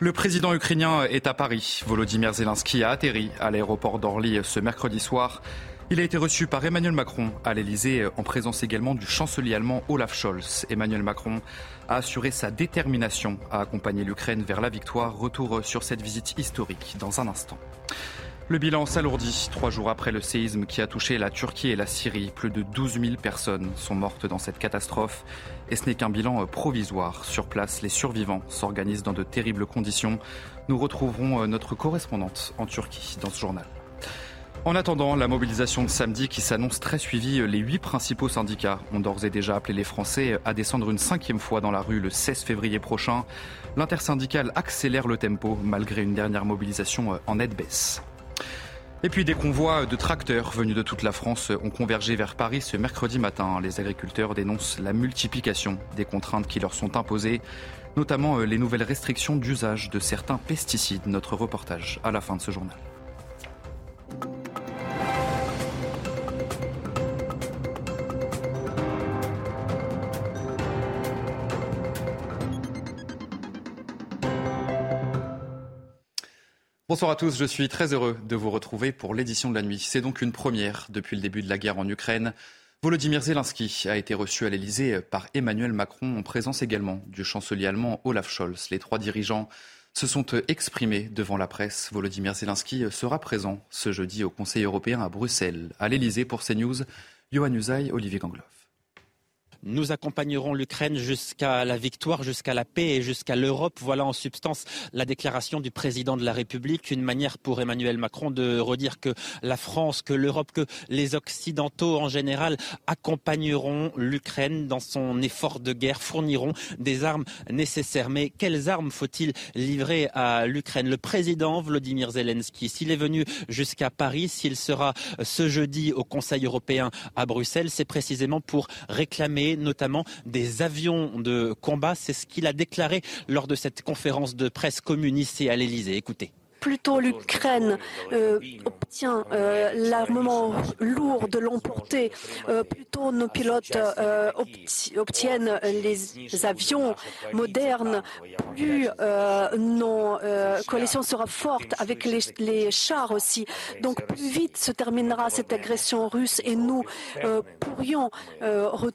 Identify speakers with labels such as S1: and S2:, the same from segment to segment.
S1: Le président ukrainien est à Paris. Volodymyr Zelensky a atterri à l'aéroport d'Orly ce mercredi soir. Il a été reçu par Emmanuel Macron à l'Elysée, en présence également du chancelier allemand Olaf Scholz. Emmanuel Macron a assuré sa détermination à accompagner l'Ukraine vers la victoire. Retour sur cette visite historique dans un instant. Le bilan s'alourdit trois jours après le séisme qui a touché la Turquie et la Syrie. Plus de 12 000 personnes sont mortes dans cette catastrophe. Et ce n'est qu'un bilan provisoire. Sur place, les survivants s'organisent dans de terribles conditions. Nous retrouverons notre correspondante en Turquie dans ce journal. En attendant la mobilisation de samedi qui s'annonce très suivie, les huit principaux syndicats ont d'ores et déjà appelé les Français à descendre une cinquième fois dans la rue le 16 février prochain. L'intersyndicale accélère le tempo malgré une dernière mobilisation en nette baisse. Et puis des convois de tracteurs venus de toute la France ont convergé vers Paris ce mercredi matin. Les agriculteurs dénoncent la multiplication des contraintes qui leur sont imposées, notamment les nouvelles restrictions d'usage de certains pesticides. Notre reportage à la fin de ce journal. Bonsoir à tous, je suis très heureux de vous retrouver pour l'édition de la nuit. C'est donc une première depuis le début de la guerre en Ukraine. Volodymyr Zelensky a été reçu à l'Elysée par Emmanuel Macron en présence également du chancelier allemand Olaf Scholz. Les trois dirigeants se sont exprimés devant la presse. Volodymyr Zelensky sera présent ce jeudi au Conseil européen à Bruxelles. À l'Elysée pour CNews, Johan Usaï, Olivier Gangloff.
S2: Nous accompagnerons l'Ukraine jusqu'à la victoire, jusqu'à la paix et jusqu'à l'Europe. Voilà en substance la déclaration du président de la République, une manière pour Emmanuel Macron de redire que la France, que l'Europe, que les Occidentaux en général accompagneront l'Ukraine dans son effort de guerre, fourniront des armes nécessaires. Mais quelles armes faut-il livrer à l'Ukraine? Le président Vladimir Zelensky, s'il est venu jusqu'à Paris, s'il sera ce jeudi au Conseil européen à Bruxelles, c'est précisément pour réclamer notamment des avions de combat. C'est ce qu'il a déclaré lors de cette conférence de presse communiste à l'Elysée. Écoutez
S3: plutôt l'Ukraine euh, obtient euh, l'armement lourd de l'emporter, euh, plutôt nos pilotes obti obtiennent les avions modernes, plus nos coalitions sera forte avec les, chars aussi. Donc plus vite se terminera cette agression russe et nous pourrions re,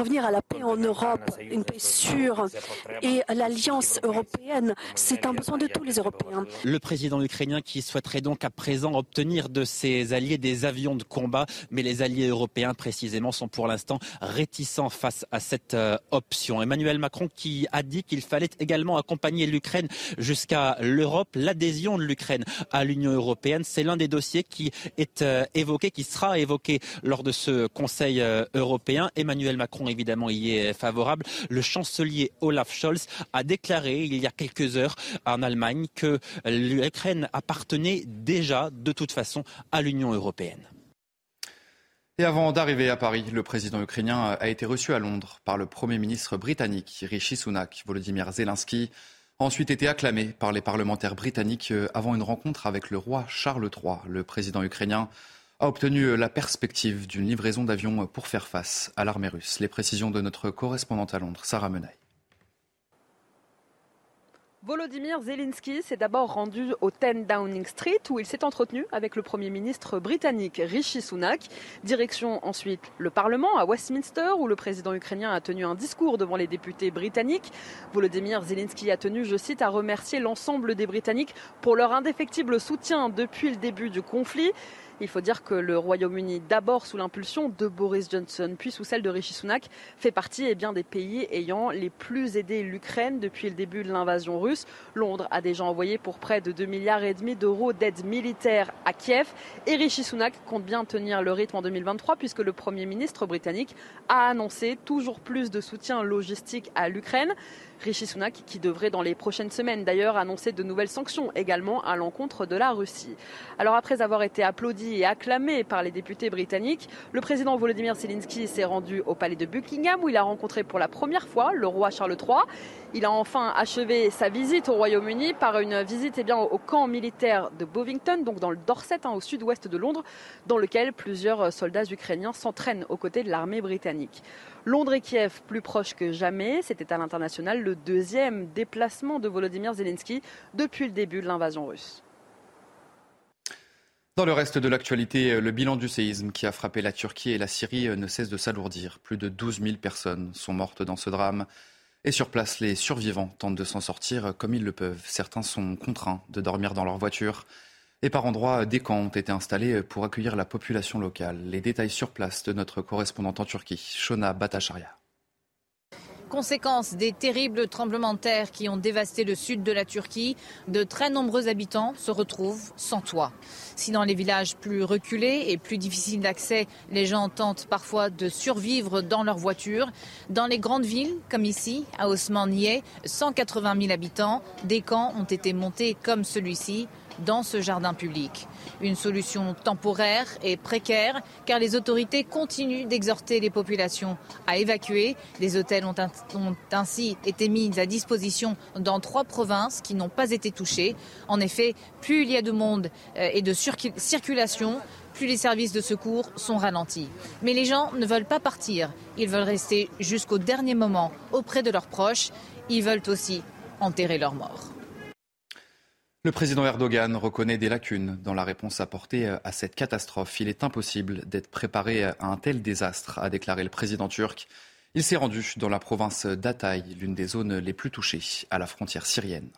S3: revenir à la paix en Europe, une paix sûre. Et l'alliance européenne, c'est un besoin de tous les Européens
S2: le président ukrainien qui souhaiterait donc à présent obtenir de ses alliés des avions de combat, mais les alliés européens précisément sont pour l'instant réticents face à cette euh, option. Emmanuel Macron qui a dit qu'il fallait également accompagner l'Ukraine jusqu'à l'Europe, l'adhésion de l'Ukraine à l'Union européenne, c'est l'un des dossiers qui est euh, évoqué, qui sera évoqué lors de ce Conseil euh, européen. Emmanuel Macron évidemment y est favorable. Le chancelier Olaf Scholz a déclaré il y a quelques heures en Allemagne que l'Ukraine appartenait déjà de toute façon à l'Union européenne.
S1: Et avant d'arriver à Paris, le président ukrainien a été reçu à Londres par le Premier ministre britannique Rishi Sunak. Volodymyr Zelensky a ensuite été acclamé par les parlementaires britanniques avant une rencontre avec le roi Charles III. Le président ukrainien a obtenu la perspective d'une livraison d'avions pour faire face à l'armée russe. Les précisions de notre correspondante à Londres, Sarah Menaille.
S4: Volodymyr Zelensky s'est d'abord rendu au 10 Downing Street où il s'est entretenu avec le Premier ministre britannique Rishi Sunak. Direction ensuite le Parlement à Westminster où le président ukrainien a tenu un discours devant les députés britanniques. Volodymyr Zelensky a tenu, je cite, à remercier l'ensemble des Britanniques pour leur indéfectible soutien depuis le début du conflit. Il faut dire que le Royaume-Uni, d'abord sous l'impulsion de Boris Johnson, puis sous celle de Rishi Sunak, fait partie eh des pays ayant les plus aidé l'Ukraine depuis le début de l'invasion russe. Londres a déjà envoyé pour près de 2 milliards et demi d'euros d'aide militaire à Kiev et Rishi Sunak compte bien tenir le rythme en 2023 puisque le Premier ministre britannique a annoncé toujours plus de soutien logistique à l'Ukraine. Rishi Sunak qui devrait dans les prochaines semaines d'ailleurs annoncer de nouvelles sanctions également à l'encontre de la Russie. Alors après avoir été applaudi et acclamé par les députés britanniques, le président Volodymyr Zelensky s'est rendu au palais de Buckingham où il a rencontré pour la première fois le roi Charles III. Il a enfin achevé sa visite au Royaume-Uni par une visite eh bien, au camp militaire de Bovington, donc dans le Dorset, hein, au sud-ouest de Londres, dans lequel plusieurs soldats ukrainiens s'entraînent aux côtés de l'armée britannique. Londres et Kiev plus proches que jamais, c'était à l'international le deuxième déplacement de Volodymyr Zelensky depuis le début de l'invasion russe.
S1: Dans le reste de l'actualité, le bilan du séisme qui a frappé la Turquie et la Syrie ne cesse de s'alourdir. Plus de 12 000 personnes sont mortes dans ce drame. Et sur place, les survivants tentent de s'en sortir comme ils le peuvent. Certains sont contraints de dormir dans leur voiture. Et par endroits, des camps ont été installés pour accueillir la population locale. Les détails sur place de notre correspondante en Turquie, Shona Batacharia.
S5: Conséquence des terribles tremblements de terre qui ont dévasté le sud de la Turquie, de très nombreux habitants se retrouvent sans toit. Si dans les villages plus reculés et plus difficiles d'accès, les gens tentent parfois de survivre dans leur voiture, dans les grandes villes, comme ici, à Osmaniye, 180 000 habitants, des camps ont été montés comme celui-ci dans ce jardin public. Une solution temporaire et précaire car les autorités continuent d'exhorter les populations à évacuer. Des hôtels ont, ainsi été mis à disposition dans trois provinces qui n'ont pas été touchées. En effet, plus il y a de monde euh, et de circulation, plus les services de secours sont ralentis. Mais les gens ne veulent pas partir. Ils veulent rester jusqu'au dernier moment auprès de leurs proches. Ils veulent aussi enterrer leurs morts.
S1: Le président Erdogan reconnaît des lacunes dans la réponse apportée à cette catastrophe. Il est impossible d'être préparé à un tel désastre, a déclaré le président turc. Il s'est rendu dans la province d'Atay, l'une des zones les plus touchées à la frontière syrienne.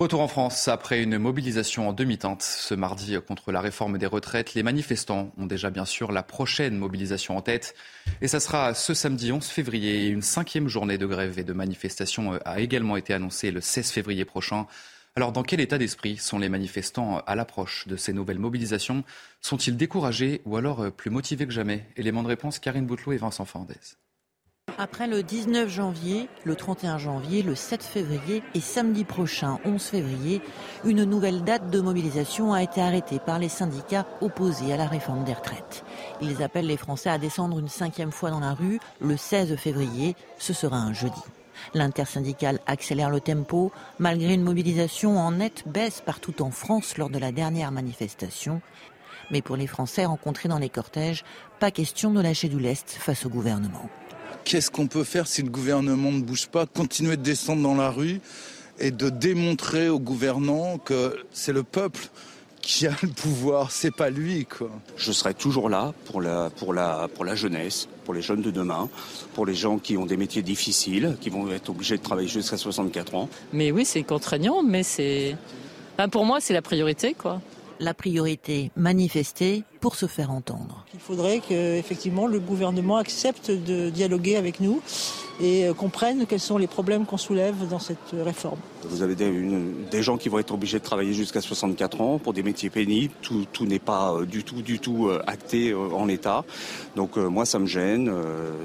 S1: Retour en France après une mobilisation en demi-teinte ce mardi contre la réforme des retraites. Les manifestants ont déjà bien sûr la prochaine mobilisation en tête. Et ça sera ce samedi 11 février. Une cinquième journée de grève et de manifestation a également été annoncée le 16 février prochain. Alors dans quel état d'esprit sont les manifestants à l'approche de ces nouvelles mobilisations? Sont-ils découragés ou alors plus motivés que jamais? Élément de réponse, Karine Boutelot et Vincent Fernandez.
S6: Après le 19 janvier, le 31 janvier, le 7 février et samedi prochain, 11 février, une nouvelle date de mobilisation a été arrêtée par les syndicats opposés à la réforme des retraites. Ils appellent les Français à descendre une cinquième fois dans la rue le 16 février. Ce sera un jeudi. L'intersyndicale accélère le tempo malgré une mobilisation en nette baisse partout en France lors de la dernière manifestation. Mais pour les Français rencontrés dans les cortèges, pas question de lâcher du lest face au gouvernement
S7: qu'est-ce qu'on peut faire si le gouvernement ne bouge pas Continuer de descendre dans la rue et de démontrer aux gouvernants que c'est le peuple qui a le pouvoir, c'est pas lui quoi.
S8: Je serai toujours là pour la pour la pour la jeunesse, pour les jeunes de demain, pour les gens qui ont des métiers difficiles, qui vont être obligés de travailler jusqu'à 64 ans.
S9: Mais oui, c'est contraignant, mais c'est pour moi, c'est la priorité quoi
S6: la priorité manifester pour se faire entendre.
S10: Il faudrait que effectivement le gouvernement accepte de dialoguer avec nous et euh, comprenne quels sont les problèmes qu'on soulève dans cette réforme.
S8: Vous avez des, gens qui vont être obligés de travailler jusqu'à 64 ans pour des métiers pénibles. Tout, n'est pas euh, du tout, du tout euh, acté en l'état. Donc moi, ça me gêne.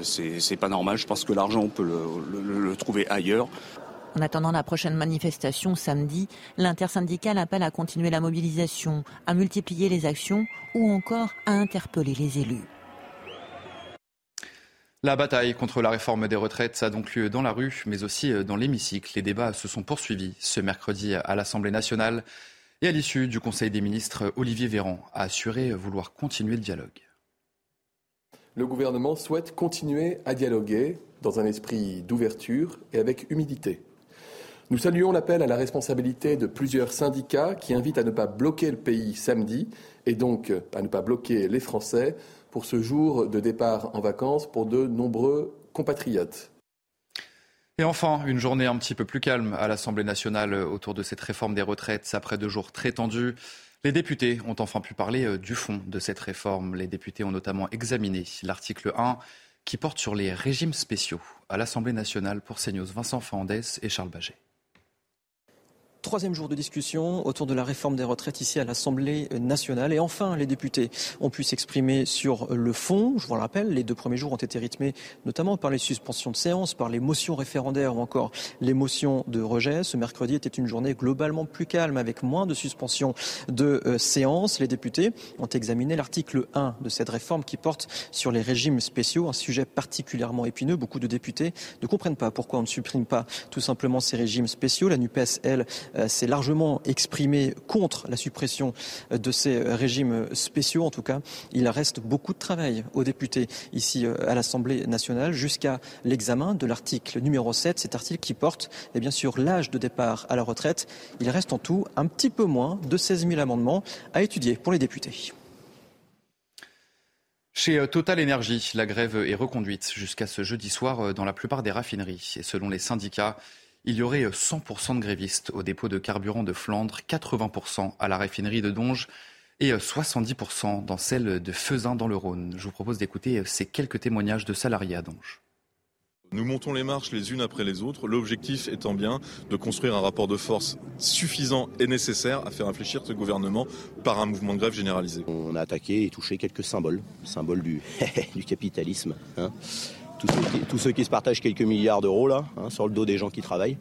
S8: C'est pas normal. Je pense que l'argent, on peut le trouver ailleurs.
S6: En attendant la prochaine manifestation samedi, l'intersyndicale appelle à continuer la mobilisation, à multiplier les actions ou encore à interpeller les élus.
S1: La bataille contre la réforme des retraites a donc lieu dans la rue, mais aussi dans l'hémicycle. Les débats se sont poursuivis ce mercredi à l'Assemblée nationale. Et à l'issue du Conseil des ministres, Olivier Véran a assuré vouloir continuer le dialogue.
S11: Le gouvernement souhaite continuer à dialoguer dans un esprit d'ouverture et avec humilité. Nous saluons l'appel à la responsabilité de plusieurs syndicats qui invitent à ne pas bloquer le pays samedi et donc à ne pas bloquer les Français pour ce jour de départ en vacances pour de nombreux compatriotes.
S1: Et enfin, une journée un petit peu plus calme à l'Assemblée nationale autour de cette réforme des retraites après deux jours très tendus. Les députés ont enfin pu parler euh, du fond de cette réforme. Les députés ont notamment examiné l'article 1 qui porte sur les régimes spéciaux à l'Assemblée nationale pour CNews. Vincent Fandès et Charles Baget.
S12: Troisième jour de discussion autour de la réforme des retraites ici à l'Assemblée nationale. Et enfin, les députés ont pu s'exprimer sur le fond. Je vous le rappelle, les deux premiers jours ont été rythmés notamment par les suspensions de séance, par les motions référendaires ou encore les motions de rejet. Ce mercredi était une journée globalement plus calme avec moins de suspensions de euh, séance. Les députés ont examiné l'article 1 de cette réforme qui porte sur les régimes spéciaux, un sujet particulièrement épineux. Beaucoup de députés ne comprennent pas pourquoi on ne supprime pas tout simplement ces régimes spéciaux. La NUPES, elle, s'est largement exprimé contre la suppression de ces régimes spéciaux. En tout cas, il reste beaucoup de travail aux députés ici euh, à l'Assemblée nationale jusqu'à l'examen de l'article numéro 7, cet article qui porte eh bien sûr l'âge de départ à la retraite. Il reste en tout un petit peu moins de 16 000 amendements à étudier pour les députés.
S1: Chez euh, Total Energy, la grève est reconduite jusqu'à ce jeudi soir dans la plupart des raffineries. Et selon les syndicats, il y aurait 100% de grévistes au dépôt de carburant de Flandre, 80% à la raffinerie de Donge et 70% dans celle de Fezin dans le Rhône. Je vous propose d'écouter ces quelques témoignages de salariés à Donge.
S13: Nous montons les marches les unes après les autres, l'objectif étant bien de construire un rapport de force suffisant et nécessaire à faire réfléchir ce gouvernement par un mouvement de grève généralisé.
S14: On a attaqué et touché quelques symboles, symboles du, du capitalisme. Hein tous ceux, qui, se partagent quelques milliards d'euros là, hein, sur le dos des gens qui travaillent.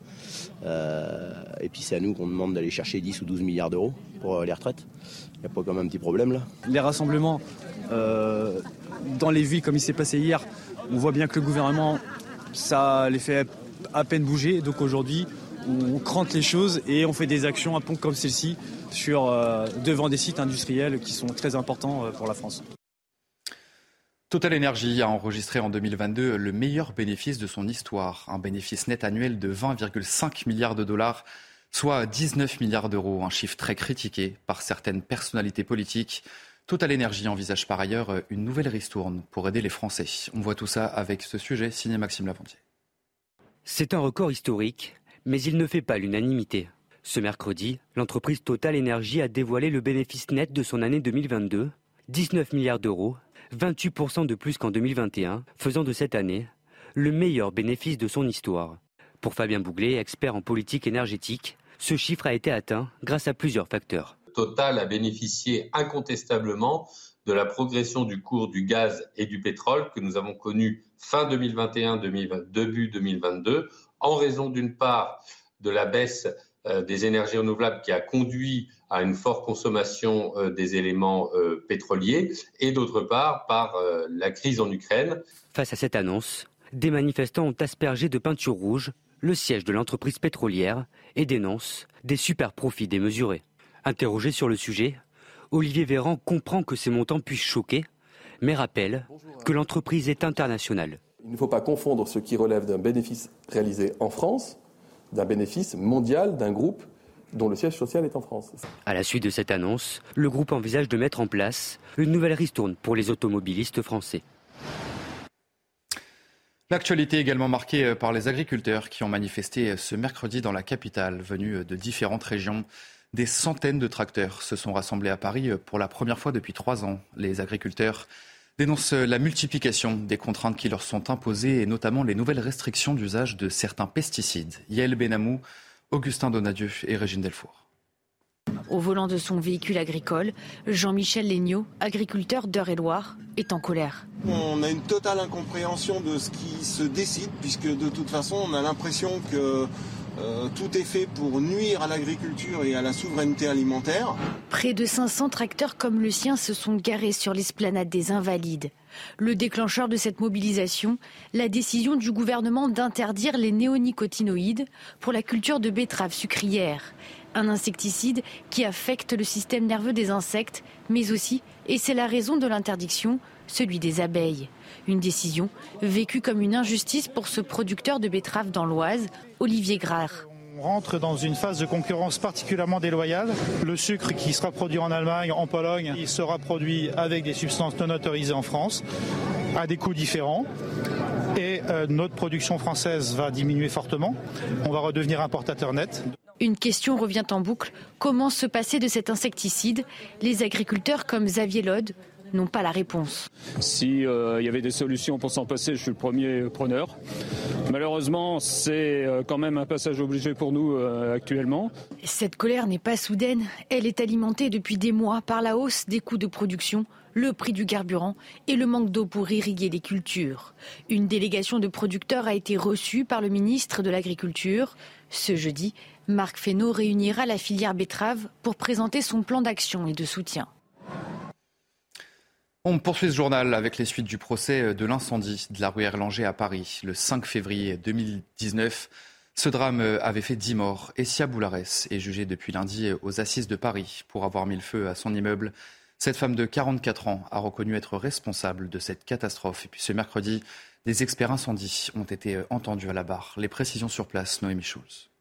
S14: Euh, et puis c'est à nous qu'on demande d'aller chercher 10 ou 12 milliards d'euros pour euh, les retraites. Il n'y a pas quand même un petit problème là
S15: Les rassemblements euh, dans les villes comme il s'est passé hier, on voit bien que le gouvernement, ça les fait à peine bouger. Donc aujourd'hui, on crante les choses et on fait des actions à pont comme celle-ci sur devant des sites industriels qui sont très importants pour la France.
S1: Total Energy a enregistré en 2022 le meilleur bénéfice de son histoire, un bénéfice net annuel de 20,5 milliards de dollars, soit 19 milliards d'euros, un chiffre très critiqué par certaines personnalités politiques. Total Energy envisage par ailleurs une nouvelle ristourne pour aider les Français. On voit tout ça avec ce sujet signé Maxime Lavandier.
S16: C'est un record historique, mais il ne fait pas l'unanimité. Ce mercredi, l'entreprise Total Energy a dévoilé le bénéfice net de son année 2022, 19 milliards d'euros, 28% de plus qu'en 2021, faisant de cette année le meilleur bénéfice de son histoire. Pour Fabien Bouglet, expert en politique énergétique, ce chiffre a été atteint grâce à plusieurs facteurs.
S17: Total a bénéficié incontestablement de la progression du cours du gaz et du pétrole que nous avons connu fin 2021, début 2022, en raison d'une part de la baisse des énergies renouvelables qui a conduit à une forte consommation euh, des éléments euh, pétroliers et d'autre part par la crise en Ukraine.
S16: Face à cette annonce, des manifestants ont aspergé de peinture rouge le siège de l'entreprise pétrolière et dénoncent des super profits démesurés. Interrogé sur le sujet, Olivier Véran comprend que ces montants puissent choquer, mais rappelle que l'entreprise est internationale.
S11: Il ne faut pas confondre ce qui relève d'un bénéfice réalisé en France d'un bénéfice mondial d'un groupe dont le siège social est en France.
S16: À la suite de cette annonce, le groupe envisage de mettre en place une nouvelle ristourne pour les automobilistes français.
S1: L'actualité est également marquée par les agriculteurs qui ont manifesté ce mercredi dans la capitale, venus de différentes régions. Des centaines de tracteurs se sont rassemblés à Paris pour la première fois depuis trois ans. Les agriculteurs dénonce la multiplication des contraintes qui leur sont imposées et notamment les nouvelles restrictions d'usage de certains pesticides. Yael Benamou, Augustin Donadieu et Régine Delfour.
S18: Au volant de son véhicule agricole, Jean-Michel Legnaud, agriculteur d'Eure-et-Loire, est en colère.
S19: On a une totale incompréhension de ce qui se décide, puisque de toute façon, on a l'impression que euh, tout est fait pour nuire à l'agriculture et à la souveraineté alimentaire.
S18: Près de 500 tracteurs comme le sien se sont garés sur l'esplanade des Invalides. Le déclencheur de cette mobilisation, la décision du gouvernement d'interdire les néonicotinoïdes pour la culture de betteraves sucrières. Un insecticide qui affecte le système nerveux des insectes, mais aussi, et c'est la raison de l'interdiction, celui des abeilles. Une décision vécue comme une injustice pour ce producteur de betteraves dans l'Oise, Olivier Grard.
S20: On rentre dans une phase de concurrence particulièrement déloyale. Le sucre qui sera produit en Allemagne, en Pologne, il sera produit avec des substances non autorisées en France, à des coûts différents. Et euh, notre production française va diminuer fortement. On va redevenir importateur net.
S18: Une question revient en boucle. Comment se passer de cet insecticide? Les agriculteurs comme Xavier Lode n'ont pas la réponse.
S21: S'il euh, y avait des solutions pour s'en passer, je suis le premier preneur. Malheureusement, c'est euh, quand même un passage obligé pour nous euh, actuellement.
S18: Cette colère n'est pas soudaine. Elle est alimentée depuis des mois par la hausse des coûts de production, le prix du carburant et le manque d'eau pour irriguer les cultures. Une délégation de producteurs a été reçue par le ministre de l'Agriculture. Ce jeudi, Marc Fesneau réunira la filière betterave pour présenter son plan d'action et de soutien.
S1: On poursuit ce journal avec les suites du procès de l'incendie de la rue Erlanger à Paris le 5 février 2019. Ce drame avait fait 10 morts et Sia Boulares est jugée depuis lundi aux assises de Paris pour avoir mis le feu à son immeuble. Cette femme de 44 ans a reconnu être responsable de cette catastrophe. Et puis ce mercredi, des experts incendies ont été entendus à la barre. Les précisions sur place, Noémie Schulz.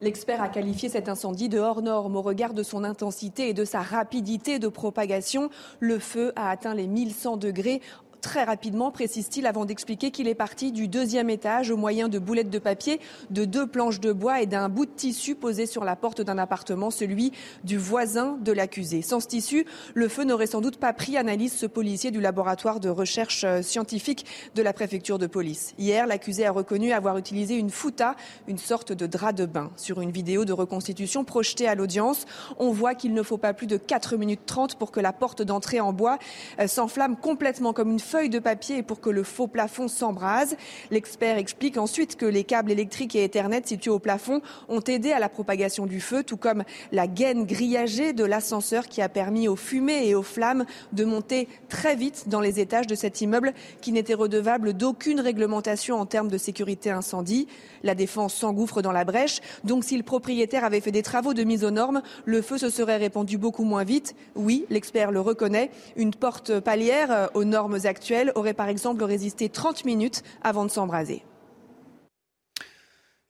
S22: L'expert a qualifié cet incendie de hors norme au regard de son intensité et de sa rapidité de propagation. Le feu a atteint les 1100 degrés très rapidement, précise-t-il, avant d'expliquer qu'il est parti du deuxième étage au moyen de boulettes de papier, de deux planches de bois et d'un bout de tissu posé sur la porte d'un appartement, celui du voisin de l'accusé. Sans ce tissu, le feu n'aurait sans doute pas pris, analyse ce policier du laboratoire de recherche euh, scientifique de la préfecture de police. Hier, l'accusé a reconnu avoir utilisé une fouta, une sorte de drap de bain. Sur une vidéo de reconstitution projetée à l'audience, on voit qu'il ne faut pas plus de 4 minutes 30 pour que la porte d'entrée en bois euh, s'enflamme complètement comme une de papier pour que le faux plafond s'embrase. L'expert explique ensuite que les câbles électriques et Ethernet situés au plafond ont aidé à la propagation du feu, tout comme la gaine grillagée de l'ascenseur qui a permis aux fumées et aux flammes de monter très vite dans les étages de cet immeuble qui n'était redevable d'aucune réglementation en termes de sécurité incendie. La défense s'engouffre dans la brèche, donc si le propriétaire avait fait des travaux de mise aux normes, le feu se serait répandu beaucoup moins vite. Oui, l'expert le reconnaît, une porte palière euh, aux normes actuelles aurait par exemple résisté 30 minutes avant de s'embraser.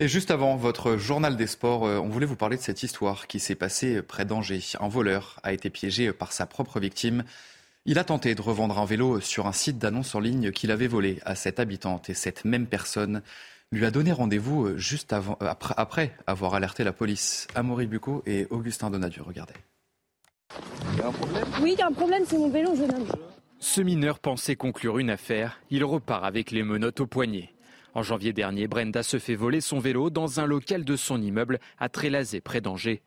S1: Et juste avant votre journal des sports, euh, on voulait vous parler de cette histoire qui s'est passée près d'Angers. Un voleur a été piégé par sa propre victime. Il a tenté de revendre un vélo sur un site d'annonce en ligne qu'il avait volé à cette habitante et cette même personne lui a donné rendez-vous euh, juste avant, euh, après, avoir alerté la police. Amaury Bucco et Augustin Donadieu, regardez.
S23: Il y a un problème Oui, il y a un problème, c'est mon vélo, jeune homme.
S24: Ce mineur pensait conclure une affaire. Il repart avec les menottes au poignet. En janvier dernier, Brenda se fait voler son vélo dans un local de son immeuble à Trélazé, près d'Angers.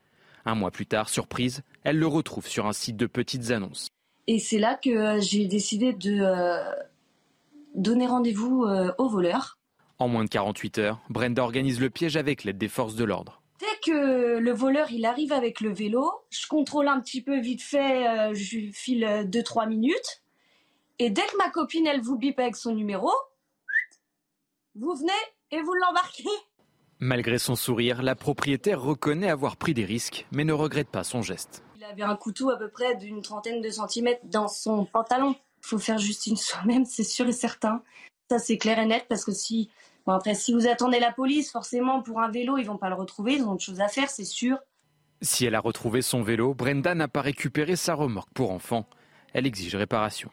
S24: Un mois plus tard, surprise, elle le retrouve sur un site de petites annonces.
S25: Et c'est là que euh, j'ai décidé de euh, donner rendez-vous euh, au voleur.
S24: En moins de 48 heures, Brenda organise le piège avec l'aide des forces de l'ordre.
S25: Dès que le voleur il arrive avec le vélo, je contrôle un petit peu vite fait, je file 2-3 minutes. Et dès que ma copine, elle vous bip avec son numéro, vous venez et vous l'embarquez.
S24: Malgré son sourire, la propriétaire reconnaît avoir pris des risques, mais ne regrette pas son geste.
S25: Il avait un couteau à peu près d'une trentaine de centimètres dans son pantalon. Il faut faire justice soi-même, c'est sûr et certain. Ça, c'est clair et net parce que si, bon après, si vous attendez la police, forcément, pour un vélo, ils vont pas le retrouver, ils ont autre chose à faire, c'est sûr.
S24: Si elle a retrouvé son vélo, Brenda n'a pas récupéré sa remorque pour enfant. Elle exige réparation.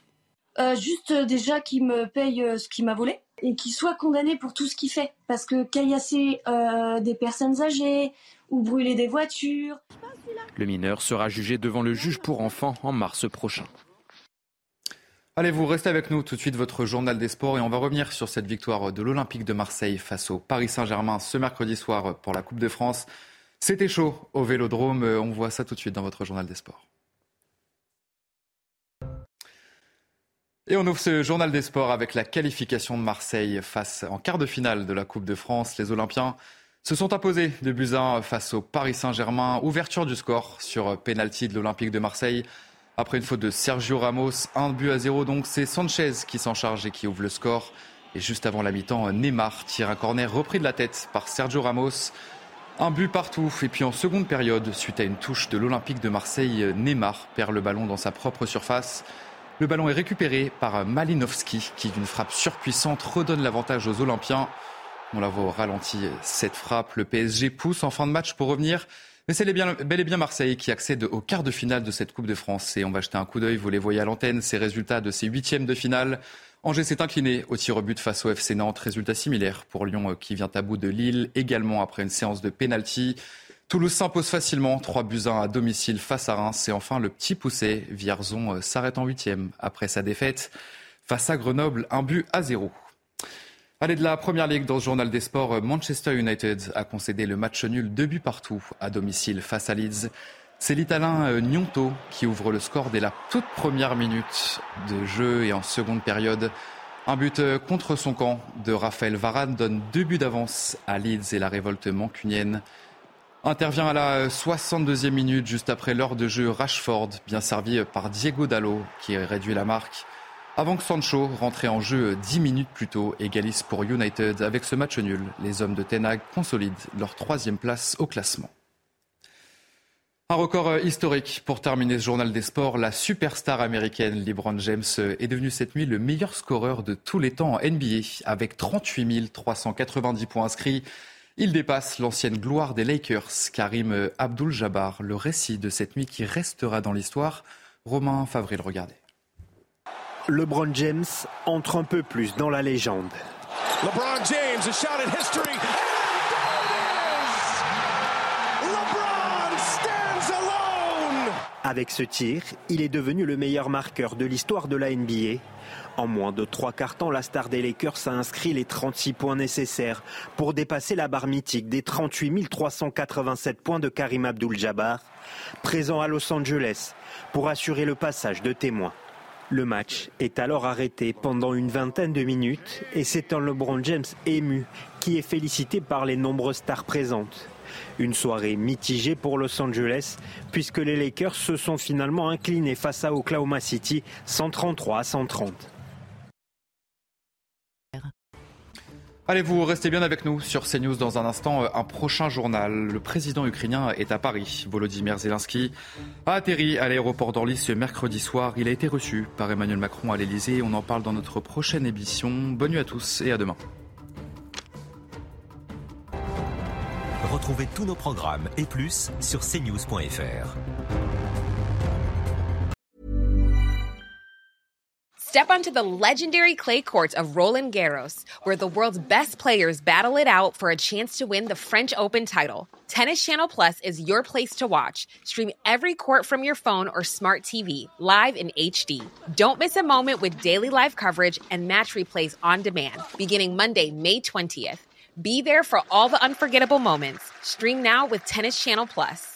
S25: Euh, juste euh, déjà qu'il me paye euh, ce qu'il m'a volé et qu'il soit condamné pour tout ce qu'il fait. Parce que caillasser des personnes âgées ou brûler des voitures.
S24: Le mineur sera jugé devant le juge pour enfants en mars prochain.
S1: Allez, vous restez avec nous tout de suite, votre journal des sports, et on va revenir sur cette victoire de l'Olympique de Marseille face au Paris Saint-Germain ce mercredi soir pour la Coupe de France. C'était chaud au Vélodrome, on voit ça tout de suite dans votre journal des sports. Et on ouvre ce journal des sports avec la qualification de Marseille face en quart de finale de la Coupe de France. Les Olympiens se sont imposés de buts face au Paris Saint-Germain. Ouverture du score sur pénalty de l'Olympique de Marseille. Après une faute de Sergio Ramos, un but à zéro donc, c'est Sanchez qui s'en charge et qui ouvre le score. Et juste avant la mi-temps, Neymar tire un corner repris de la tête par Sergio Ramos. Un but partout. Et puis en seconde période, suite à une touche de l'Olympique de Marseille, Neymar perd le ballon dans sa propre surface. Le ballon est récupéré par Malinowski qui, d'une frappe surpuissante, redonne l'avantage aux Olympiens. On la voit au ralenti, cette frappe. Le PSG pousse en fin de match pour revenir. Mais c'est bel et bien Marseille qui accède au quart de finale de cette Coupe de France. Et on va jeter un coup d'œil, vous les voyez à l'antenne, ces résultats de ces huitièmes de finale. Angers s'est incliné au tir au but face au FC Nantes. Résultat similaire pour Lyon qui vient à bout de Lille également après une séance de pénalty. Toulouse s'impose facilement, 3 buts 1 à domicile face à Reims. Et enfin, le petit poussé, Vierzon, euh, s'arrête en huitième après sa défaite face à Grenoble, un but à zéro. Allez, de la première ligue dans le journal des sports, Manchester United a concédé le match nul deux buts partout à domicile face à Leeds. C'est l'Italien euh, Gnonto qui ouvre le score dès la toute première minute de jeu et en seconde période. Un but euh, contre son camp de Raphaël Varane donne deux buts d'avance à Leeds et la révolte mancunienne intervient à la 62e minute juste après l'heure de jeu Rashford, bien servi par Diego Dallo qui réduit la marque. Avant que Sancho, rentré en jeu dix minutes plus tôt, égalise pour United avec ce match nul, les hommes de Tenag consolident leur troisième place au classement. Un record historique pour terminer ce journal des sports. La superstar américaine LeBron James est devenu cette nuit le meilleur scoreur de tous les temps en NBA avec 38 390 points inscrits. Il dépasse l'ancienne gloire des Lakers, Karim Abdul-Jabbar. Le récit de cette nuit qui restera dans l'histoire. Romain Favril, regardez.
S26: LeBron James entre un peu plus dans la légende. LeBron James, a shot at history. Avec ce tir, il est devenu le meilleur marqueur de l'histoire de la NBA. En moins de trois quarts temps, la star des Lakers a inscrit les 36 points nécessaires pour dépasser la barre mythique des 38 387 points de Karim Abdul-Jabbar, présent à Los Angeles pour assurer le passage de témoins. Le match est alors arrêté pendant une vingtaine de minutes et c'est un LeBron James ému qui est félicité par les nombreuses stars présentes. Une soirée mitigée pour Los Angeles puisque les Lakers se sont finalement inclinés face à Oklahoma City 133 à 130.
S1: Allez, vous restez bien avec nous sur CNews dans un instant. Euh, un prochain journal. Le président ukrainien est à Paris. Volodymyr Zelensky a atterri à l'aéroport d'Orly ce mercredi soir. Il a été reçu par Emmanuel Macron à l'Elysée. On en parle dans notre prochaine émission. Bonne nuit à tous et à demain.
S27: Retrouvez tous nos programmes et plus sur cnews.fr.
S28: Step onto the legendary clay courts of Roland Garros, where the world's best players battle it out for a chance to win the French Open title. Tennis Channel Plus is your place to watch. Stream every court from your phone or smart TV, live in HD. Don't miss a moment with daily live coverage and match replays on demand, beginning Monday, May 20th. Be there for all the unforgettable moments. Stream now with Tennis Channel Plus.